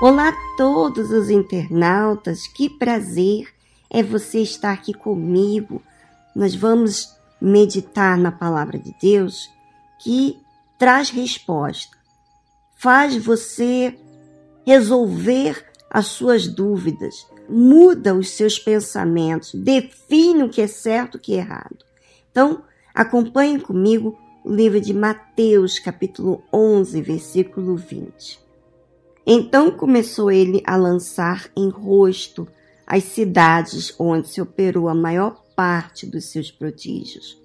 Olá a todos os internautas, que prazer é você estar aqui comigo. Nós vamos meditar na palavra de Deus que traz resposta, faz você resolver as suas dúvidas, muda os seus pensamentos, define o que é certo e o que é errado. Então, acompanhe comigo o livro de Mateus, capítulo 11, versículo 20. Então começou ele a lançar em rosto as cidades onde se operou a maior parte dos seus prodígios,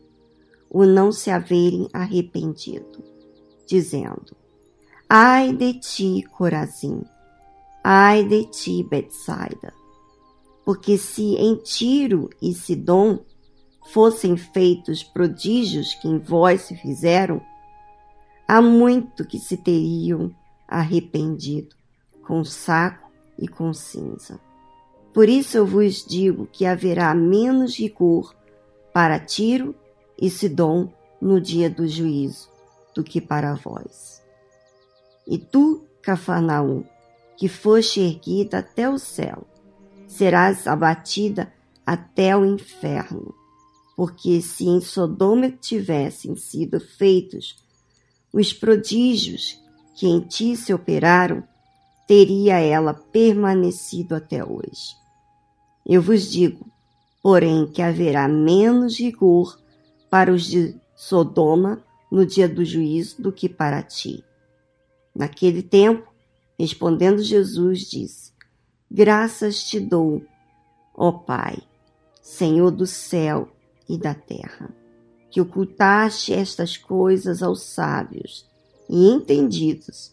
o não se haverem arrependido, dizendo: Ai de ti, Corazim, ai de ti, Betsaida, porque se em Tiro e Sidom fossem feitos prodígios que em vós se fizeram, há muito que se teriam arrependido, com saco e com cinza. Por isso eu vos digo que haverá menos rigor para Tiro e Sidom no dia do juízo do que para vós. E tu, Cafarnaum, que foste erguida até o céu, serás abatida até o inferno. Porque se em Sodoma tivessem sido feitos os prodígios que em ti se operaram, teria ela permanecido até hoje. Eu vos digo, porém, que haverá menos rigor para os de Sodoma no dia do juízo do que para ti. Naquele tempo, respondendo Jesus, disse: Graças te dou, ó Pai, Senhor do céu e da terra, que ocultaste estas coisas aos sábios e entendidos,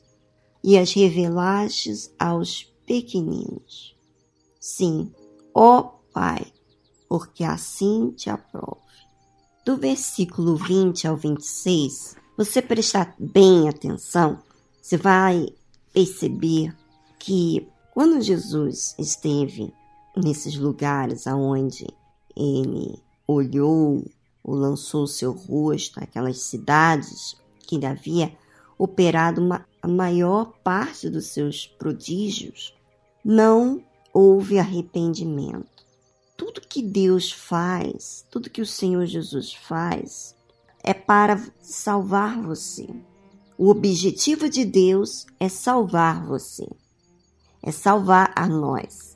e as revelastes aos pequeninos. Sim, ó Pai, porque assim te aprove. Do versículo 20 ao 26, você prestar bem atenção, você vai perceber que quando Jesus esteve nesses lugares aonde ele olhou ou lançou seu rosto, aquelas cidades que ele havia operado a maior parte dos seus prodígios, não houve arrependimento. Tudo que Deus faz, tudo que o Senhor Jesus faz, é para salvar você. O objetivo de Deus é salvar você, é salvar a nós.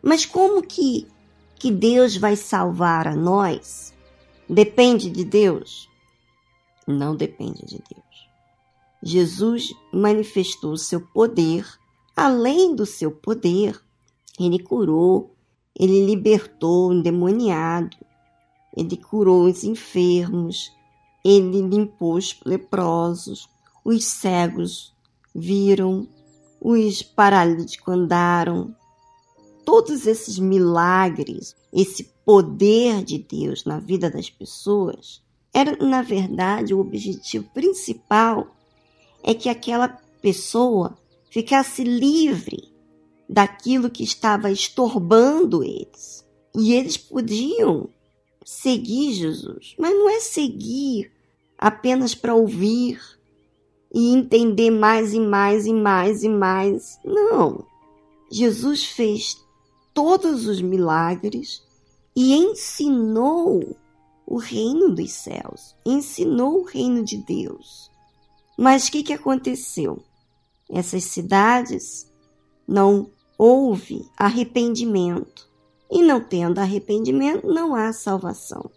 Mas como que, que Deus vai salvar a nós? Depende de Deus? Não depende de Deus. Jesus manifestou seu poder, além do seu poder, ele curou, ele libertou o endemoniado, ele curou os enfermos, ele limpou os leprosos, os cegos viram, os paralíticos andaram. Todos esses milagres, esse poder de Deus na vida das pessoas, era, na verdade, o objetivo principal é que aquela pessoa ficasse livre daquilo que estava estorbando eles. E eles podiam seguir Jesus, mas não é seguir apenas para ouvir e entender mais e mais e mais e mais. Não. Jesus fez todos os milagres e ensinou o reino dos céus, ensinou o reino de Deus. Mas o que, que aconteceu? Essas cidades não houve arrependimento. E não tendo arrependimento, não há salvação.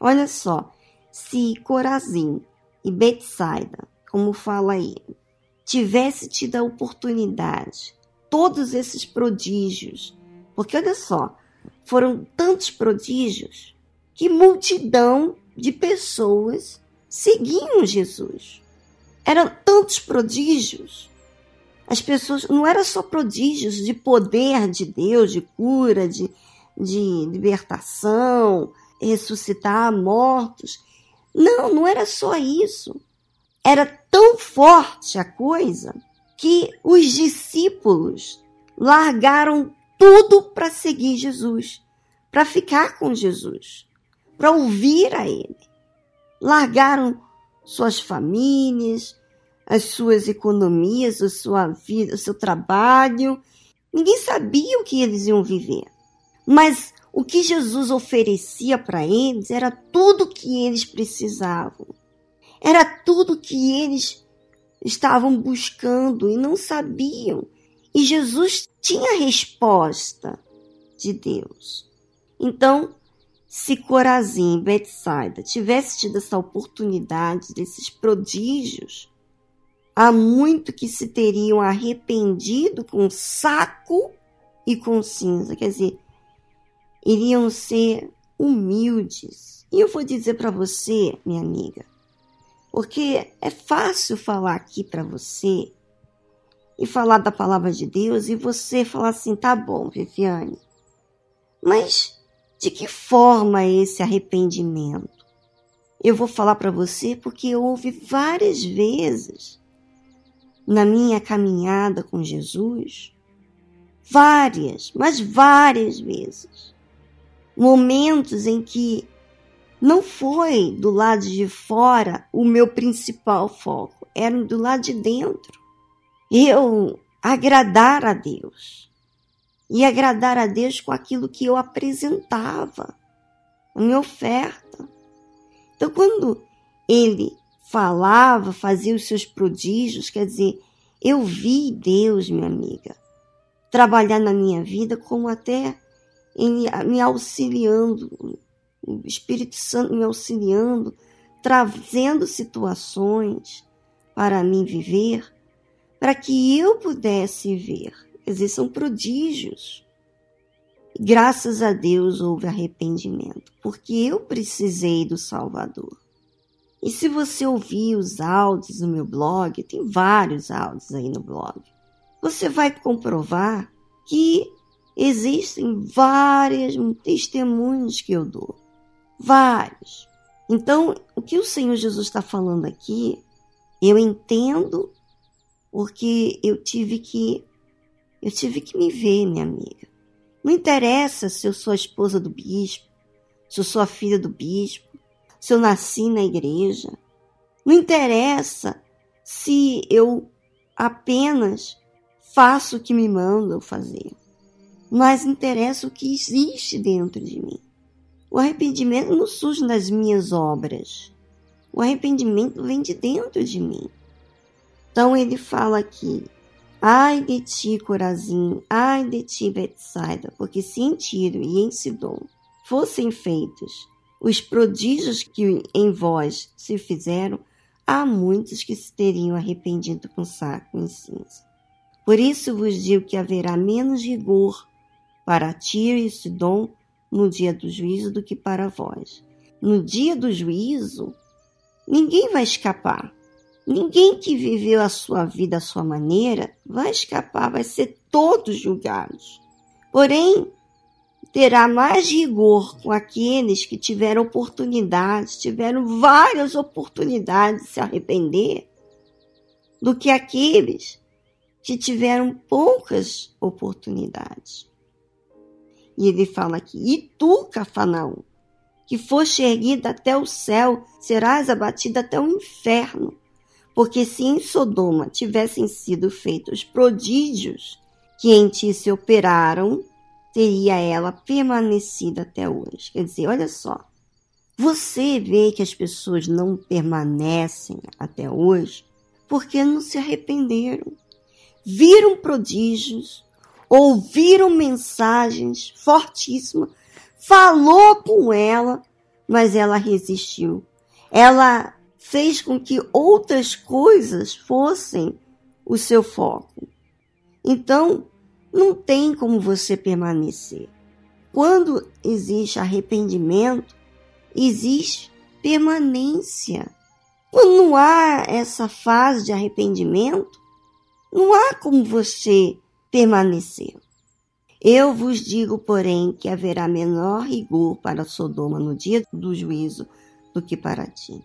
Olha só, se Corazim e Betsaida, como fala ele, tivesse tido a oportunidade, todos esses prodígios, porque olha só, foram tantos prodígios que multidão de pessoas seguiam Jesus. Eram tantos prodígios. As pessoas não eram só prodígios de poder de Deus, de cura, de, de libertação, ressuscitar mortos. Não, não era só isso. Era tão forte a coisa que os discípulos largaram tudo para seguir Jesus, para ficar com Jesus, para ouvir a Ele. Largaram suas famílias, as suas economias, a sua vida, o seu trabalho. Ninguém sabia o que eles iam viver. Mas o que Jesus oferecia para eles era tudo o que eles precisavam. Era tudo que eles estavam buscando e não sabiam. E Jesus tinha a resposta de Deus. Então, se Corazim, Betsaida, tivesse tido essa oportunidade desses prodígios, há muito que se teriam arrependido com saco e com cinza. Quer dizer, iriam ser humildes. E eu vou dizer para você, minha amiga, porque é fácil falar aqui para você e falar da palavra de Deus e você falar assim, tá bom, Viviane, mas de que forma esse arrependimento? Eu vou falar para você porque houve várias vezes na minha caminhada com Jesus, várias, mas várias vezes, momentos em que não foi do lado de fora o meu principal foco, era do lado de dentro. Eu agradar a Deus. E agradar a Deus com aquilo que eu apresentava, a minha oferta. Então, quando ele falava, fazia os seus prodígios, quer dizer, eu vi Deus, minha amiga, trabalhar na minha vida como até ele me auxiliando, o Espírito Santo me auxiliando, trazendo situações para mim viver, para que eu pudesse ver. Quer dizer, são prodígios. Graças a Deus houve arrependimento, porque eu precisei do Salvador. E se você ouvir os áudios no meu blog, tem vários áudios aí no blog, você vai comprovar que existem vários testemunhos que eu dou. Vários. Então, o que o Senhor Jesus está falando aqui, eu entendo porque eu tive que eu tive que me ver, minha amiga. Não interessa se eu sou a esposa do bispo, se eu sou a filha do bispo, se eu nasci na igreja. Não interessa se eu apenas faço o que me mandam fazer. Mas interessa o que existe dentro de mim. O arrependimento não surge nas minhas obras. O arrependimento vem de dentro de mim. Então ele fala aqui: Ai de ti, Corazim, ai de ti, Betsaida, porque se em Tiro e em Sidom fossem feitos os prodígios que em vós se fizeram, há muitos que se teriam arrependido com saco e cinza. Por isso vos digo que haverá menos rigor para Tiro e Sidom no dia do juízo do que para vós. No dia do juízo, ninguém vai escapar. Ninguém que viveu a sua vida à sua maneira vai escapar, vai ser todos julgados. Porém, terá mais rigor com aqueles que tiveram oportunidades, tiveram várias oportunidades de se arrepender, do que aqueles que tiveram poucas oportunidades. E ele fala aqui: E tu, Cafarnaum, que foste erguida até o céu, serás abatida até o inferno. Porque se em Sodoma tivessem sido feitos prodígios que em ti se operaram, teria ela permanecido até hoje. Quer dizer, olha só, você vê que as pessoas não permanecem até hoje porque não se arrependeram. Viram prodígios, ouviram mensagens fortíssimas, falou com ela, mas ela resistiu. Ela fez com que outras coisas fossem o seu foco. Então, não tem como você permanecer. Quando existe arrependimento, existe permanência. Quando não há essa fase de arrependimento, não há como você permaneceu. Eu vos digo, porém, que haverá menor rigor para Sodoma no dia do juízo do que para ti.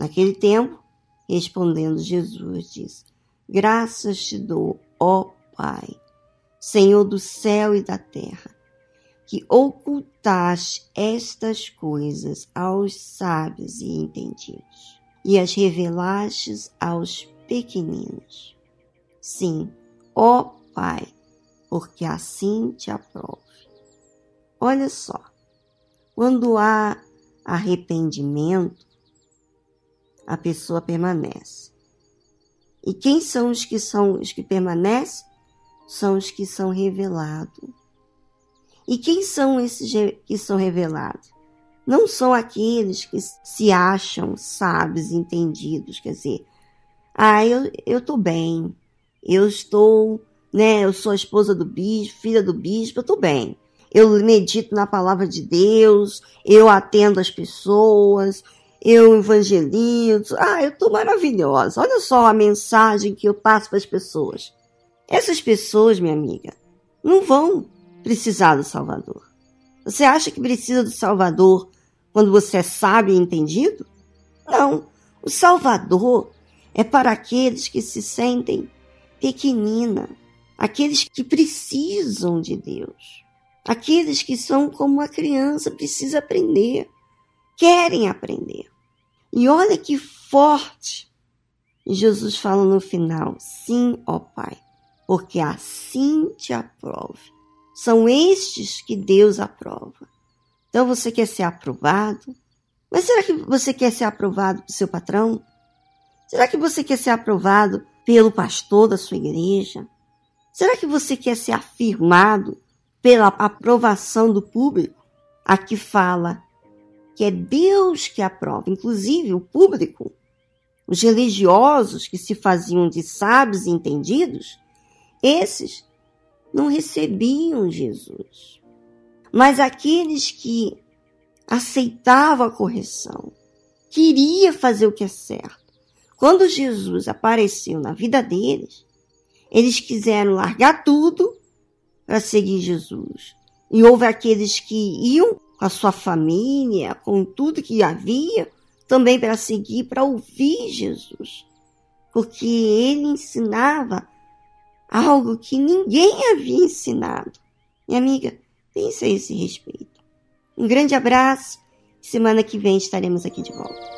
Naquele tempo, respondendo Jesus, disse: Graças te dou, ó Pai, Senhor do céu e da terra, que ocultaste estas coisas aos sábios e entendidos, e as revelastes aos pequeninos. Sim, ó Pai, porque assim te aprove. Olha só, quando há arrependimento, a pessoa permanece. E quem são os que são os que permanecem? São os que são revelados. E quem são esses que são revelados? Não são aqueles que se acham sábios, entendidos, quer dizer, ah, eu, eu bem, eu estou, né, eu sou a esposa do bispo, filha do bispo, eu tô bem. Eu medito na palavra de Deus, eu atendo as pessoas, eu evangelizo. Ah, eu tô maravilhosa. Olha só a mensagem que eu passo para as pessoas. Essas pessoas, minha amiga, não vão precisar do Salvador. Você acha que precisa do Salvador quando você é sábio e entendido? Não. O Salvador é para aqueles que se sentem pequenina, aqueles que precisam de Deus, aqueles que são como a criança, precisa aprender, querem aprender. E olha que forte Jesus fala no final: sim, ó Pai, porque assim te aprove. São estes que Deus aprova. Então você quer ser aprovado? Mas será que você quer ser aprovado pelo seu patrão? Será que você quer ser aprovado pelo pastor da sua igreja? Será que você quer ser afirmado pela aprovação do público? Aqui fala que é Deus que aprova, inclusive o público, os religiosos que se faziam de sábios e entendidos, esses não recebiam Jesus. Mas aqueles que aceitavam a correção, queria fazer o que é certo, quando Jesus apareceu na vida deles, eles quiseram largar tudo para seguir Jesus. E houve aqueles que iam com a sua família, com tudo que havia, também para seguir, para ouvir Jesus. Porque ele ensinava algo que ninguém havia ensinado. Minha amiga, pense a esse respeito. Um grande abraço. Semana que vem estaremos aqui de volta.